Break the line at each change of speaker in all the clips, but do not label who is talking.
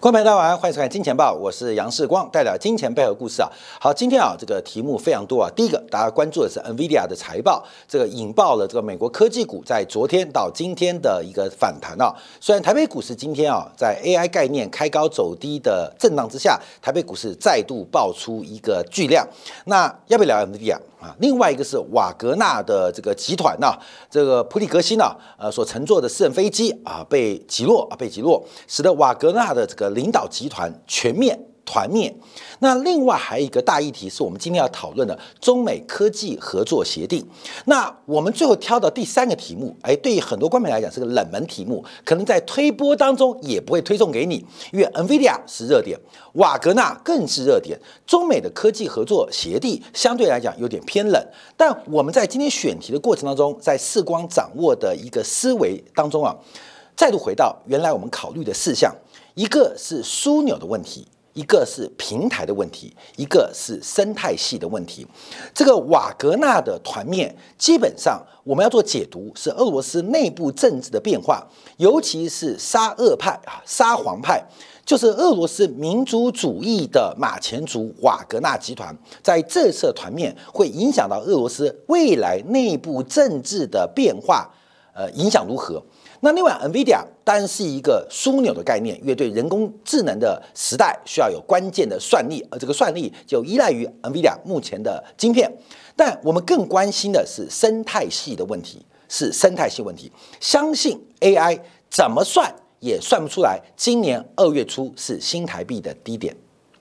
观众朋友大家晚欢迎收看《金钱报》，我是杨世光，带来金钱背后故事啊。好，今天啊，这个题目非常多啊。第一个，大家关注的是 NVIDIA 的财报，这个引爆了这个美国科技股在昨天到今天的一个反弹啊。虽然台北股市今天啊，在 AI 概念开高走低的震荡之下，台北股市再度爆出一个巨量。那要不要聊 NVIDIA 啊？另外一个是瓦格纳的这个集团呐，这个普里格西呢，呃，所乘坐的私人飞机啊，被击落啊，被击落，使得瓦格纳的这个领导集团全面团灭。那另外还有一个大议题是我们今天要讨论的中美科技合作协定。那我们最后挑的第三个题目，哎，对于很多观众来讲是个冷门题目，可能在推播当中也不会推送给你，因为 NVIDIA 是热点，瓦格纳更是热点。中美的科技合作协定相对来讲有点偏冷，但我们在今天选题的过程当中，在视光掌握的一个思维当中啊，再度回到原来我们考虑的事项。一个是枢纽的问题，一个是平台的问题，一个是生态系的问题。这个瓦格纳的团面，基本上我们要做解读，是俄罗斯内部政治的变化，尤其是沙俄派啊，沙皇派，就是俄罗斯民族主义的马前卒瓦格纳集团，在这次团面会影响到俄罗斯未来内部政治的变化，呃，影响如何？那另外，NVIDIA 当然是一个枢纽的概念，因为对人工智能的时代需要有关键的算力，而这个算力就依赖于 NVIDIA 目前的晶片。但我们更关心的是生态系的问题，是生态系问题。相信 AI 怎么算也算不出来，今年二月初是新台币的低点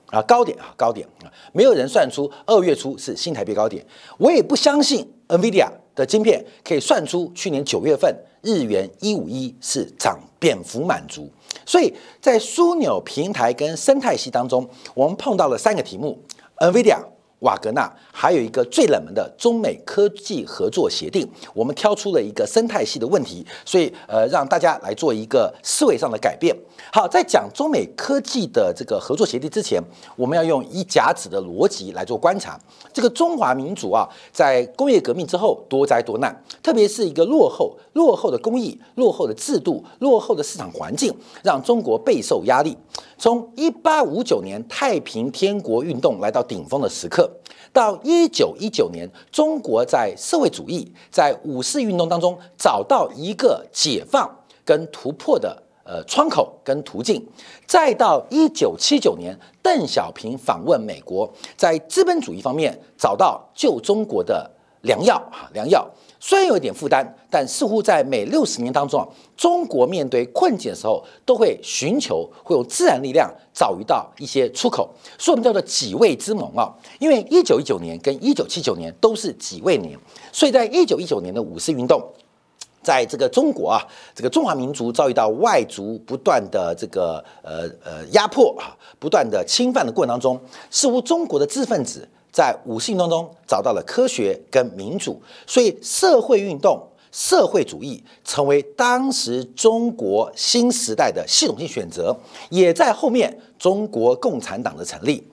啊，高点啊，高点啊，没有人算出二月初是新台币高点。我也不相信 NVIDIA 的晶片可以算出去年九月份。日元一五一是涨变幅满足，所以在枢纽平台跟生态系当中，我们碰到了三个题目：NVIDIA、瓦格纳，还有一个最冷门的中美科技合作协定。我们挑出了一个生态系的问题，所以呃，让大家来做一个思维上的改变。好，在讲中美科技的这个合作协定之前，我们要用一甲子的逻辑来做观察。这个中华民族啊，在工业革命之后多灾多难，特别是一个落后、落后的工艺、落后的制度、落后的市场环境，让中国备受压力。从一八五九年太平天国运动来到顶峰的时刻，到一九一九年，中国在社会主义、在五四运动当中找到一个解放跟突破的。呃，窗口跟途径，再到一九七九年，邓小平访问美国，在资本主义方面找到救中国的良药哈，良药。虽然有一点负担，但似乎在每六十年当中啊，中国面对困境的时候，都会寻求会用自然力量找一到一些出口，所以我们叫做几位之盟啊。因为一九一九年跟一九七九年都是几位年，所以在一九一九年的五四运动。在这个中国啊，这个中华民族遭遇到外族不断的这个呃呃压迫啊，不断的侵犯的过程当中，似乎中国的知识分子在五四运动中找到了科学跟民主，所以社会运动、社会主义成为当时中国新时代的系统性选择，也在后面中国共产党的成立。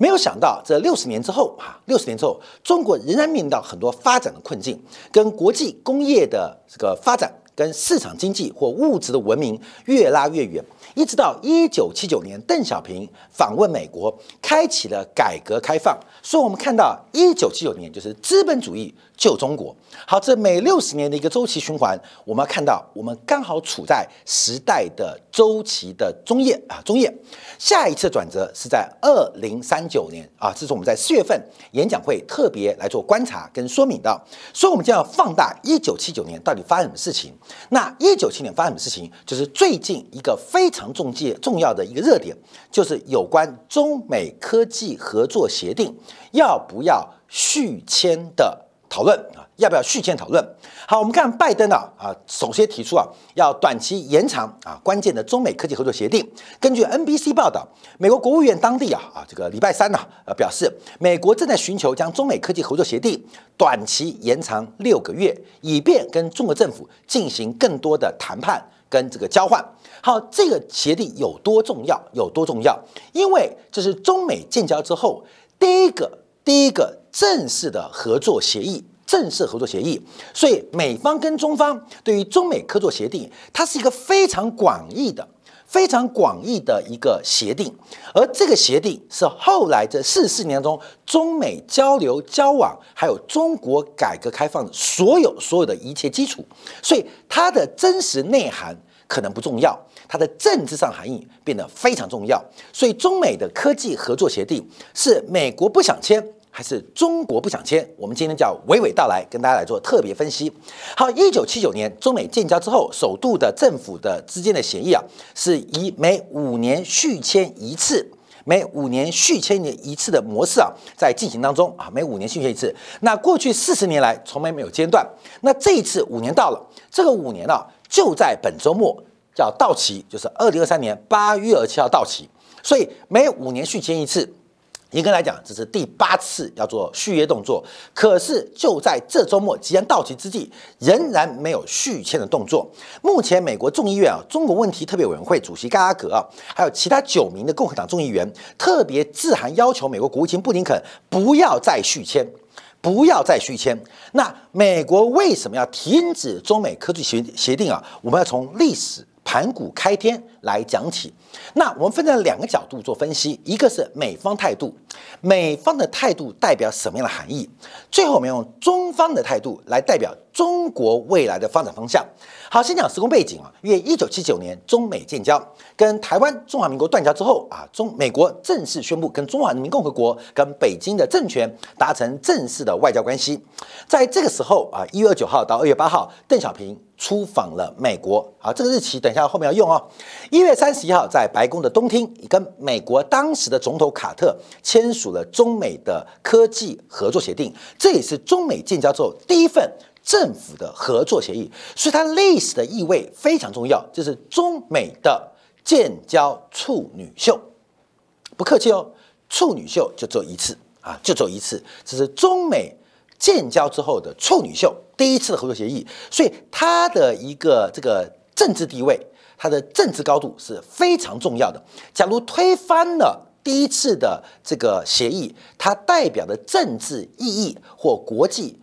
没有想到，这六十年之后啊，六十年之后，中国仍然面临到很多发展的困境，跟国际工业的这个发展，跟市场经济或物质的文明越拉越远。一直到一九七九年，邓小平访问美国，开启了改革开放。所以，我们看到一九七九年就是资本主义救中国。好，这每六十年的一个周期循环，我们看到，我们刚好处在时代的周期的中叶啊，中叶。下一次转折是在二零三九年啊，这是我们在四月份演讲会特别来做观察跟说明的。所以，我们就要放大一九七九年到底发生什么事情。那一九七年发生什么事情，就是最近一个非常。重介重要的一个热点，就是有关中美科技合作协定要不要续签的讨论啊，要不要续签讨论？好，我们看拜登啊啊，首先提出啊，要短期延长啊关键的中美科技合作协定。根据 NBC 报道，美国国务院当地啊啊这个礼拜三呢呃表示，美国正在寻求将中美科技合作协定短期延长六个月，以便跟中国政府进行更多的谈判跟这个交换。好，这个协定有多重要？有多重要？因为这是中美建交之后第一个、第一个正式的合作协议，正式合作协议。所以美方跟中方对于中美合作协定，它是一个非常广义的、非常广义的一个协定，而这个协定是后来这四十年中中美交流交往，还有中国改革开放的所有所有的一切基础，所以它的真实内涵可能不重要，它的政治上含义变得非常重要。所以中美的科技合作协定是美国不想签。还是中国不想签，我们今天叫娓娓道来，跟大家来做特别分析。好，一九七九年中美建交之后，首度的政府的之间的协议啊，是以每五年续签一次，每五年续签一次的模式啊，在进行当中啊，每五年续签一次。那过去四十年来从来没有间断，那这一次五年到了，这个五年呢，就在本周末叫到期，就是二零二三年八月二十七号到期，所以每五年续签一次。严格来讲，这是第八次要做续约动作，可是就在这周末即将到期之际，仍然没有续签的动作。目前，美国众议院啊，中国问题特别委员会主席盖拉格啊，还有其他九名的共和党众议员，特别致函要求美国国务卿布林肯不要再续签，不要再续签。那美国为什么要停止中美科技协协定啊？我们要从历史。盘古开天来讲起，那我们分成两个角度做分析，一个是美方态度，美方的态度代表什么样的含义？最后我们用中方的态度来代表中国未来的发展方向。好，先讲时空背景啊，约一九七九年中美建交，跟台湾中华民国断交之后啊，中美国正式宣布跟中华人民共和国跟北京的政权达成正式的外交关系。在这个时候啊，一月二九号到二月八号，邓小平。出访了美国，好，这个日期等一下后面要用哦。一月三十一号，在白宫的东厅，跟美国当时的总统卡特签署了中美的科技合作协定，这也是中美建交之后第一份政府的合作协议，所以它历史的意味非常重要。这是中美的建交处女秀，不客气哦，处女秀就做一次啊，就做一次，这是中美。建交之后的处女秀，第一次的合作协议，所以它的一个这个政治地位，它的政治高度是非常重要的。假如推翻了第一次的这个协议，它代表的政治意义或国际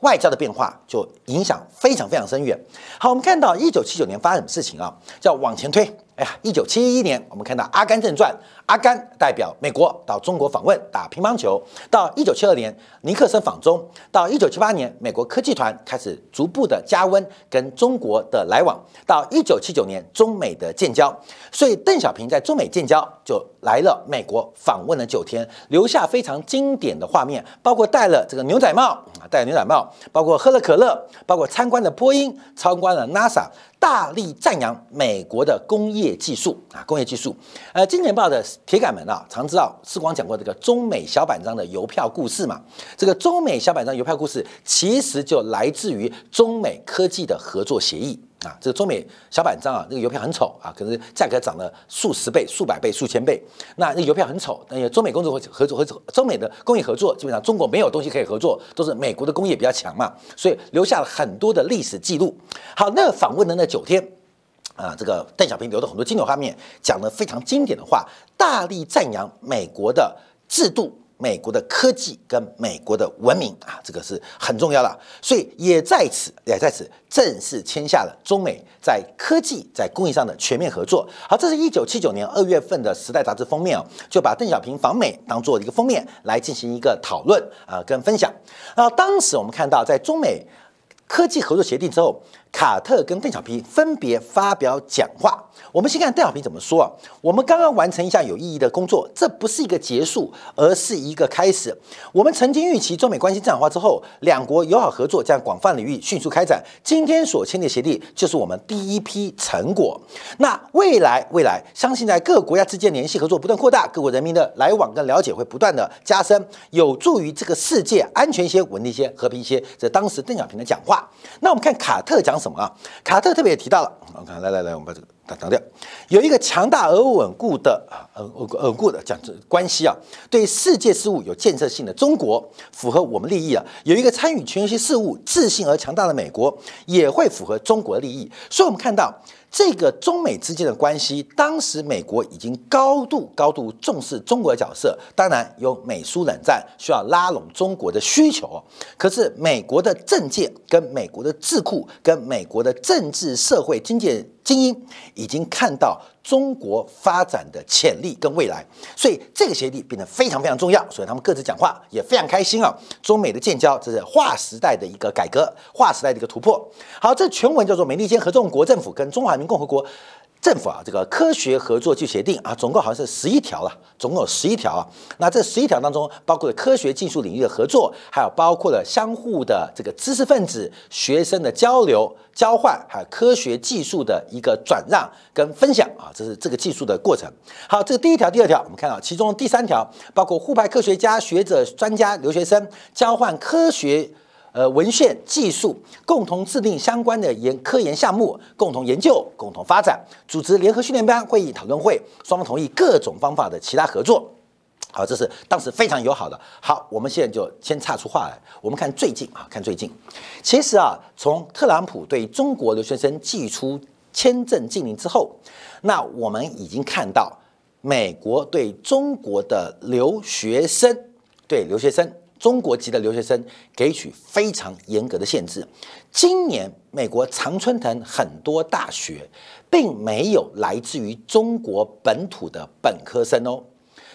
外交的变化，就影响非常非常深远。好，我们看到一九七九年发生什么事情啊？叫往前推。哎呀，一九七一年，我们看到《阿甘正传》，阿甘代表美国到中国访问打乒乓球。到一九七二年，尼克森访中。到一九七八年，美国科技团开始逐步的加温跟中国的来往。到一九七九年，中美的建交。所以邓小平在中美建交就来了美国访问了九天，留下非常经典的画面，包括戴了这个牛仔帽啊，戴了牛仔帽，包括喝了可乐，包括参观了波音，参观了 NASA。大力赞扬美国的工业技术啊，工业技术。呃，《金钱报》的铁杆们啊，常知道世光讲过这个中美小板章的邮票故事嘛。这个中美小板章邮票故事，其实就来自于中美科技的合作协议。啊，这个中美小板章啊，那个邮票很丑啊，可是价格涨了数十倍、数百倍、数千倍。那那邮票很丑，那中美工作合作合作，中美的工业合作基本上中国没有东西可以合作，都是美国的工业比较强嘛，所以留下了很多的历史记录。好，那访问的那九天啊，这个邓小平留的很多经典画面，讲了非常经典的话，大力赞扬美国的制度。美国的科技跟美国的文明啊，这个是很重要的，所以也在此也在此正式签下了中美在科技在工艺上的全面合作。好，这是一九七九年二月份的《时代》杂志封面哦，就把邓小平访美当做一个封面来进行一个讨论啊跟分享。那当时我们看到，在中美科技合作协定之后，卡特跟邓小平分别发表讲话。我们先看邓小平怎么说啊？我们刚刚完成一项有意义的工作，这不是一个结束，而是一个开始。我们曾经预期中美关系正常化之后，两国友好合作将广泛领域迅速开展。今天所签的协定就是我们第一批成果。那未来未来，相信在各国家之间联系合作不断扩大，各国人民的来往跟了解会不断的加深，有助于这个世界安全一些、稳定一些、和平一些。这当时邓小平的讲话。那我们看卡特讲什么啊？卡特特别提到了，我看来来来，我们把这个。他强调，有一个强大而稳固的啊，呃，稳固的讲关系啊，对世界事务有建设性的中国符合我们利益啊；有一个参与全球性事务自信而强大的美国也会符合中国的利益。所以，我们看到。这个中美之间的关系，当时美国已经高度高度重视中国的角色，当然有美苏冷战需要拉拢中国的需求。可是美国的政界、跟美国的智库、跟美国的政治社会经济精英，已经看到中国发展的潜力跟未来，所以这个协议变得非常非常重要。所以他们各自讲话也非常开心啊。中美的建交，这是划时代的一个改革，划时代的一个突破。好，这全文叫做《美利坚合众国政府跟中华人民共和国》。政府啊，这个科学合作就协定啊，总共好像是十一条了，总共有十一条啊。那这十一条当中，包括了科学技术领域的合作，还有包括了相互的这个知识分子、学生的交流交换，还有科学技术的一个转让跟分享啊，这是这个技术的过程。好，这个第一条、第二条，我们看到其中第三条，包括互派科学家、学者、专家、留学生交换科学。呃，文献技术共同制定相关的研科研项目，共同研究、共同发展，组织联合训练班、会议、讨论会，双方同意各种方法的其他合作。好，这是当时非常友好的。好，我们现在就先岔出话来，我们看最近啊，看最近。其实啊，从特朗普对中国留学生寄出签证禁令之后，那我们已经看到美国对中国的留学生，对留学生。中国籍的留学生给予非常严格的限制。今年美国常春藤很多大学并没有来自于中国本土的本科生哦。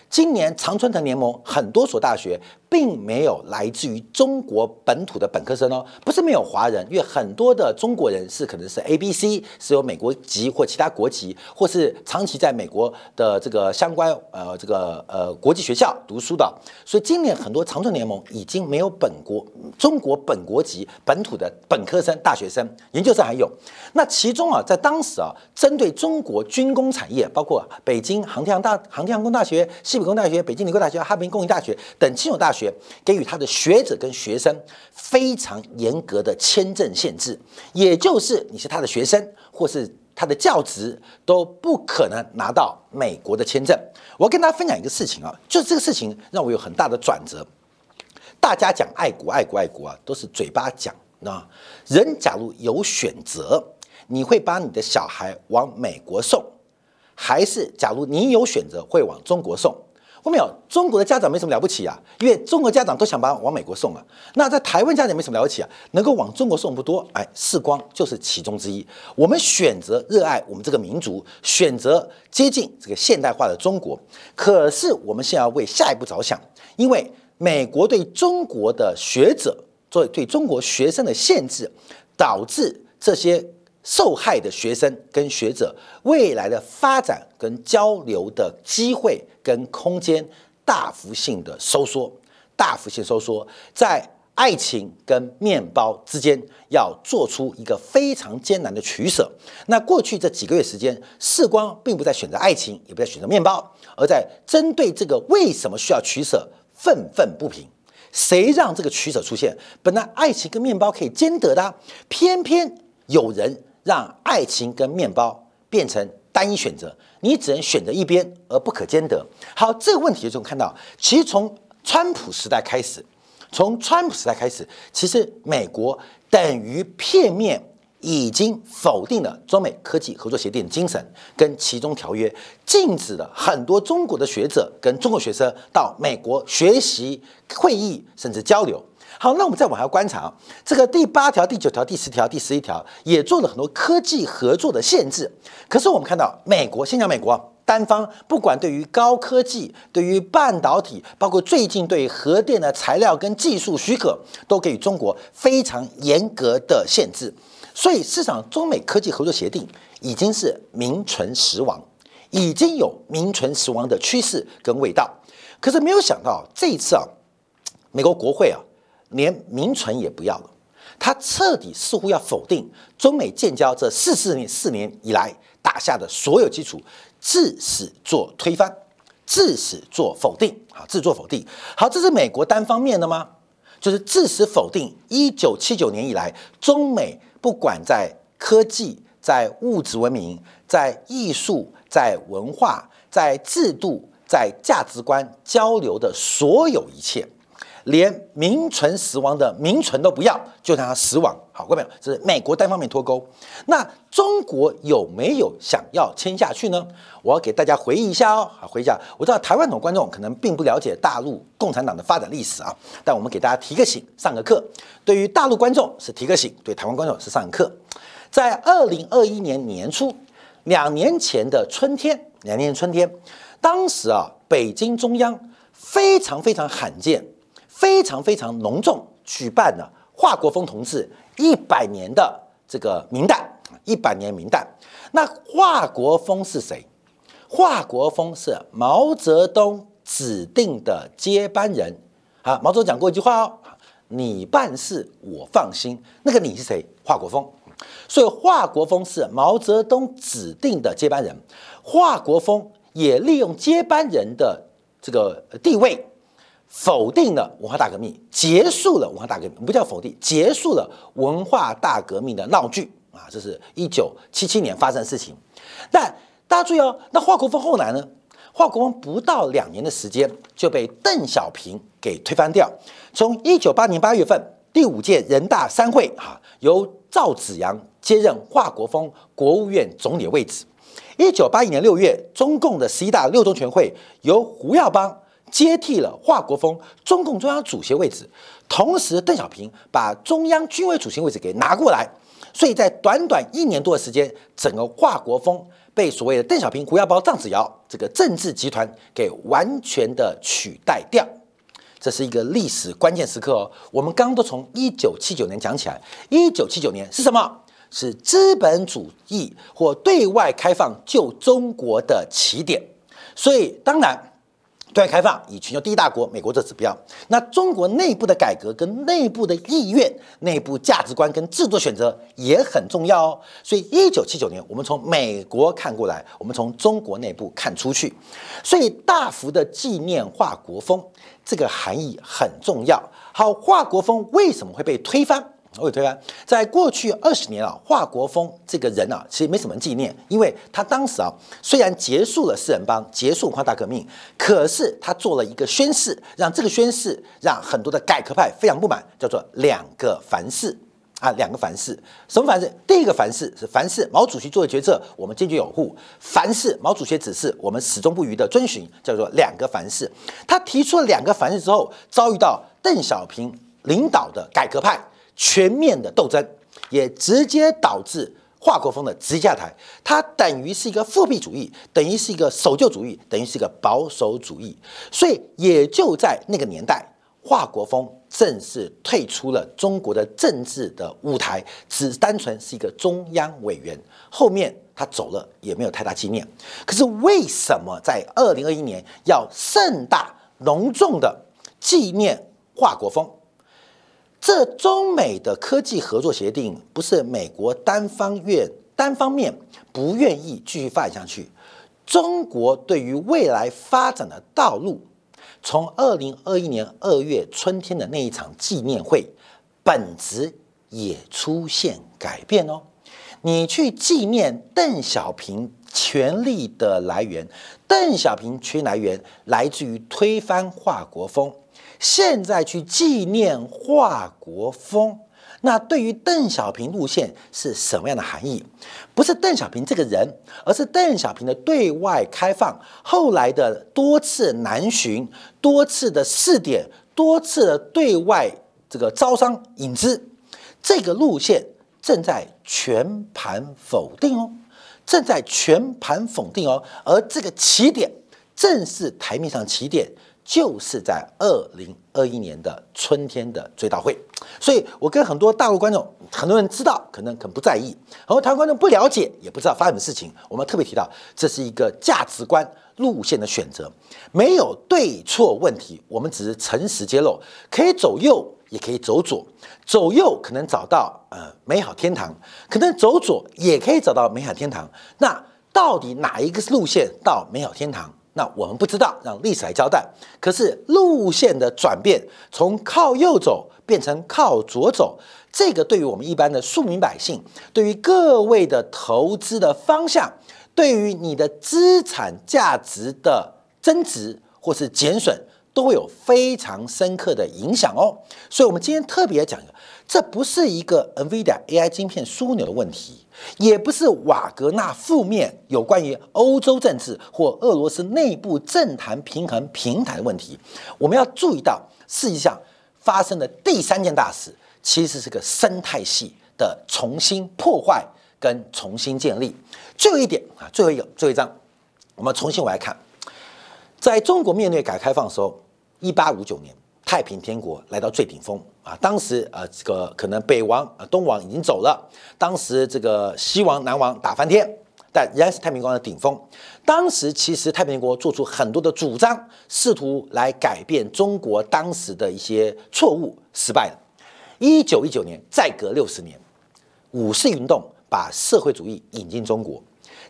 今年常春藤联盟很多所大学。并没有来自于中国本土的本科生哦，不是没有华人，因为很多的中国人是可能是 A、B、C 是有美国籍或其他国籍，或是长期在美国的这个相关呃这个呃国际学校读书的，所以今年很多长春联盟已经没有本国中国本国籍本土的本科生、大学生、研究生还有。那其中啊，在当时啊，针对中国军工产业，包括北京航天航大航天航空大学、西北工大学、北京理工大学、哈尔滨工业大学等七所大学。给予他的学者跟学生非常严格的签证限制，也就是你是他的学生或是他的教职都不可能拿到美国的签证。我跟大家分享一个事情啊，就是这个事情让我有很大的转折。大家讲爱国爱国爱国啊，都是嘴巴讲啊。人假如有选择，你会把你的小孩往美国送，还是假如你有选择会往中国送？后面有中国的家长没什么了不起啊，因为中国家长都想把往美国送啊。那在台湾家长没什么了不起啊，能够往中国送不多。哎，世光就是其中之一。我们选择热爱我们这个民族，选择接近这个现代化的中国。可是我们现在要为下一步着想，因为美国对中国的学者做对中国学生的限制，导致这些。受害的学生跟学者未来的发展跟交流的机会跟空间大幅性的收缩，大幅性收缩，在爱情跟面包之间要做出一个非常艰难的取舍。那过去这几个月时间，世光并不在选择爱情，也不在选择面包，而在针对这个为什么需要取舍愤愤不平。谁让这个取舍出现？本来爱情跟面包可以兼得的，偏偏有人。让爱情跟面包变成单一选择，你只能选择一边，而不可兼得。好，这个问题就看到，其实从川普时代开始，从川普时代开始，其实美国等于片面已经否定了中美科技合作协定的精神跟其中条约，禁止了很多中国的学者跟中国学生到美国学习、会议甚至交流。好，那我们再往下观察，这个第八条、第九条、第十条、第十一条也做了很多科技合作的限制。可是我们看到，美国先讲美国单方，不管对于高科技、对于半导体，包括最近对核电的材料跟技术许可，都给予中国非常严格的限制。所以，市场中美科技合作协定已经是名存实亡，已经有名存实亡的趋势跟味道。可是没有想到，这一次啊，美国国会啊。连名存也不要了，他彻底似乎要否定中美建交这四四年四年以来打下的所有基础，自始做推翻，自始做否定，好，自作否定。好，这是美国单方面的吗？就是自始否定一九七九年以来中美不管在科技、在物质文明、在艺术、在文化、在制度、在价值观交流的所有一切。连名存实亡的名存都不要，就让它死亡。好，各位朋友，这是美国单方面脱钩。那中国有没有想要签下去呢？我要给大家回忆一下哦。好，回忆一下。我知道台湾的观众可能并不了解大陆共产党的发展历史啊，但我们给大家提个醒，上个课。对于大陆观众是提个醒，对台湾观众是上课。在二零二一年年初，两年前的春天，两年春天，当时啊，北京中央非常非常罕见、非常非常隆重举办了华国锋同志一百年的这个名旦，一百年名旦。那华国锋是谁？华国锋是毛泽东指定的接班人。啊，毛泽东讲过一句话哦，你办事我放心。那个你是谁？华国锋。所以华国锋是毛泽东指定的接班人。华国锋也利用接班人的这个地位，否定了文化大革命，结束了文化大革命。不叫否定，结束了文化大革命的闹剧。啊，这是一九七七年发生的事情。但大家注意哦，那华国锋后来呢？华国锋不到两年的时间就被邓小平给推翻掉。从一九八年八月份第五届人大三会，哈，由赵紫阳接任华国锋国务院总理位置。一九八一年六月，中共的十一大六中全会由胡耀邦接替了华国锋中共中央主席位置。同时，邓小平把中央军委主席位置给拿过来。所以在短短一年多的时间，整个华国锋被所谓的邓小平、胡耀邦、张子尧这个政治集团给完全的取代掉，这是一个历史关键时刻哦。我们刚刚都从一九七九年讲起来，一九七九年是什么？是资本主义或对外开放救中国的起点。所以当然。对外开放以全球第一大国美国做指标，那中国内部的改革跟内部的意愿、内部价值观跟制度选择也很重要哦。所以，一九七九年我们从美国看过来，我们从中国内部看出去，所以大幅的纪念华国锋这个含义很重要。好，华国锋为什么会被推翻？我推翻，在过去二十年啊，华国锋这个人啊，其实没什么纪念，因为他当时啊，虽然结束了四人帮，结束文化大革命，可是他做了一个宣誓，让这个宣誓让很多的改革派非常不满，叫做两个凡是啊，两个凡是，什么凡是？第一个凡是是凡是毛主席做的决策，我们坚决拥护；凡是毛主席指示，我们始终不渝的遵循，叫做两个凡是。他提出了两个凡是之后，遭遇到邓小平领导的改革派。全面的斗争，也直接导致华国锋的直接下台。它等于是一个复辟主义，等于是一个守旧主义，等于是一个保守主义。所以也就在那个年代，华国锋正式退出了中国的政治的舞台，只单纯是一个中央委员。后面他走了，也没有太大纪念。可是为什么在二零二一年要盛大隆重的纪念华国锋？这中美的科技合作协定不是美国单方愿单方面不愿意继续发展下去，中国对于未来发展的道路，从二零二一年二月春天的那一场纪念会，本质也出现改变哦。你去纪念邓小平权力的来源，邓小平权力来源来自于推翻华国锋。现在去纪念华国锋，那对于邓小平路线是什么样的含义？不是邓小平这个人，而是邓小平的对外开放，后来的多次南巡、多次的试点、多次的对外这个招商引资，这个路线正在全盘否定哦，正在全盘否定哦，而这个起点正是台面上起点。就是在二零二一年的春天的追悼会，所以我跟很多大陆观众，很多人知道，可能可能不在意；很多台湾观众不了解，也不知道发生什么事情。我们特别提到，这是一个价值观路线的选择，没有对错问题，我们只是诚实揭露，可以走右，也可以走左，走右可能找到呃美好天堂，可能走左也可以找到美好天堂。那到底哪一个路线到美好天堂？那我们不知道，让历史来交代。可是路线的转变，从靠右走变成靠左走，这个对于我们一般的庶民百姓，对于各位的投资的方向，对于你的资产价值的增值或是减损，都会有非常深刻的影响哦。所以，我们今天特别讲一个，这不是一个 NVIDIA AI 晶片枢纽的问题。也不是瓦格纳负面有关于欧洲政治或俄罗斯内部政坛平衡平台的问题，我们要注意到，世界上发生的第三件大事，其实是个生态系的重新破坏跟重新建立。最后一点啊，最后一个最后一章，我们重新回来看，在中国面对改革开放的时候，一八五九年太平天国来到最顶峰啊，当时啊这个可能北王啊东王已经走了，当时这个西王南王打翻天。但仍然是太平国的顶峰。当时其实太平天国做出很多的主张，试图来改变中国当时的一些错误，失败了。一九一九年，再隔六十年，五四运动把社会主义引进中国。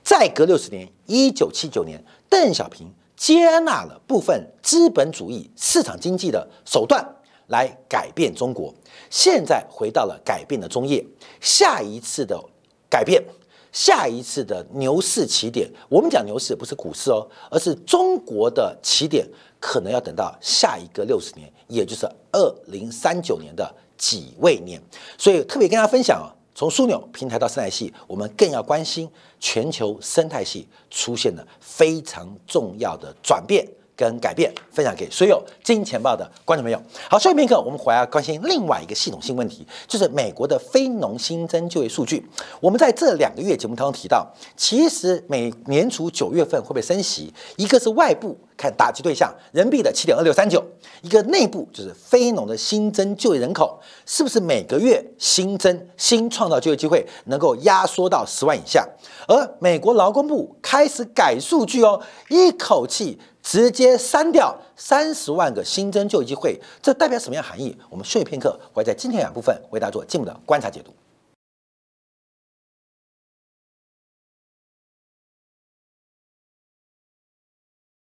再隔六十年，一九七九年，邓小平接纳了部分资本主义市场经济的手段来改变中国。现在回到了改变的中叶，下一次的改变。下一次的牛市起点，我们讲牛市不是股市哦，而是中国的起点，可能要等到下一个六十年，也就是二零三九年的几位年。所以特别跟大家分享啊，从枢纽平台到生态系，我们更要关心全球生态系出现了非常重要的转变。跟改变分享给所有金钱豹的观众朋友。好，下一片刻，我们回来关心另外一个系统性问题，就是美国的非农新增就业数据。我们在这两个月节目当中提到，其实每年初九月份会被升息？一个是外部看打击对象人民币的七点二六三九，一个内部就是非农的新增就业人口，是不是每个月新增新创造就业机会能够压缩到十万以下？而美国劳工部开始改数据哦，一口气。直接删掉三十万个新增就业机会，这代表什么样含义？我们休息片刻，会在今天两部分为大家做进一步的观察解读。